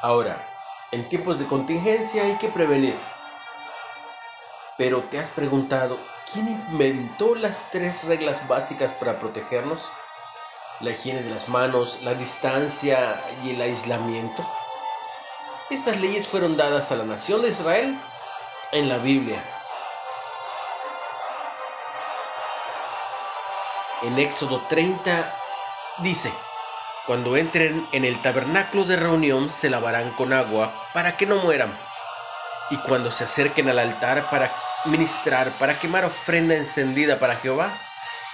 Ahora, en tiempos de contingencia hay que prevenir. Pero ¿te has preguntado quién inventó las tres reglas básicas para protegernos? La higiene de las manos, la distancia y el aislamiento. Estas leyes fueron dadas a la nación de Israel en la Biblia. En Éxodo 30 dice, cuando entren en el tabernáculo de reunión se lavarán con agua para que no mueran. Y cuando se acerquen al altar para ministrar, para quemar ofrenda encendida para Jehová,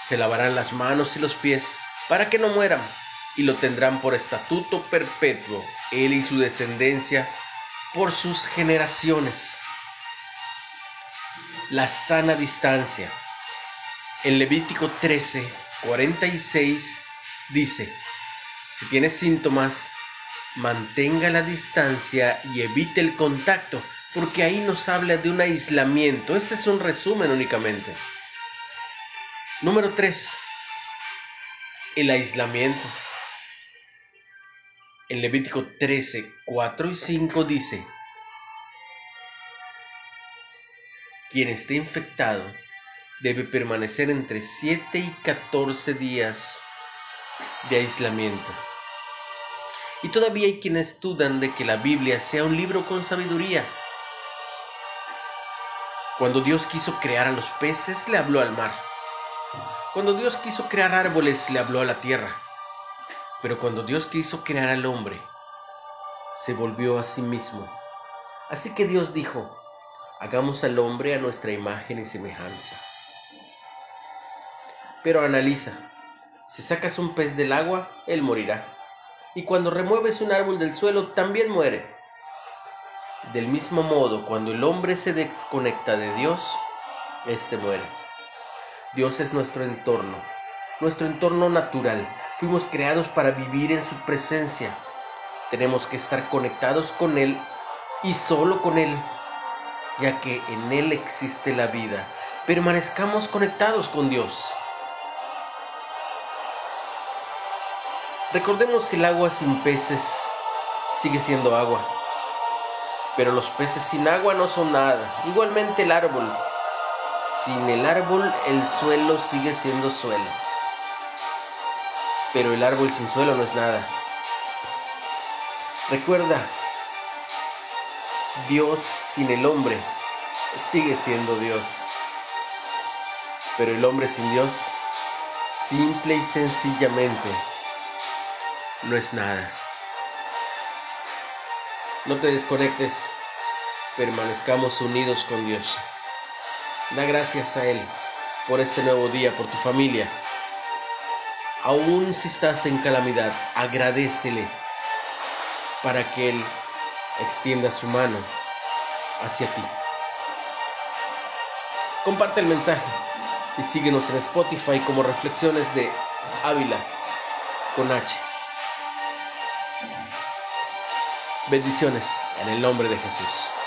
se lavarán las manos y los pies para que no mueran. Y lo tendrán por estatuto perpetuo, él y su descendencia, por sus generaciones. La sana distancia. En Levítico 13, 46 dice, si tiene síntomas, mantenga la distancia y evite el contacto, porque ahí nos habla de un aislamiento. Este es un resumen únicamente. Número 3. El aislamiento. En Levítico 13, 4 y 5 dice, quien esté infectado debe permanecer entre 7 y 14 días de aislamiento. Y todavía hay quienes dudan de que la Biblia sea un libro con sabiduría. Cuando Dios quiso crear a los peces, le habló al mar. Cuando Dios quiso crear árboles, le habló a la tierra. Pero cuando Dios quiso crear al hombre, se volvió a sí mismo. Así que Dios dijo, hagamos al hombre a nuestra imagen y semejanza. Pero analiza, si sacas un pez del agua, él morirá y cuando remueves un árbol del suelo también muere. Del mismo modo, cuando el hombre se desconecta de Dios, éste muere. Dios es nuestro entorno, nuestro entorno natural. Fuimos creados para vivir en su presencia. Tenemos que estar conectados con Él y solo con Él, ya que en Él existe la vida. Permanezcamos conectados con Dios. Recordemos que el agua sin peces sigue siendo agua, pero los peces sin agua no son nada. Igualmente el árbol. Sin el árbol el suelo sigue siendo suelo, pero el árbol sin suelo no es nada. Recuerda, Dios sin el hombre sigue siendo Dios, pero el hombre sin Dios simple y sencillamente no es nada. No te desconectes, permanezcamos unidos con Dios. Da gracias a Él por este nuevo día, por tu familia. Aún si estás en calamidad, agradecele para que Él extienda su mano hacia ti. Comparte el mensaje y síguenos en Spotify como Reflexiones de Ávila con H. Bendiciones en el nombre de Jesús.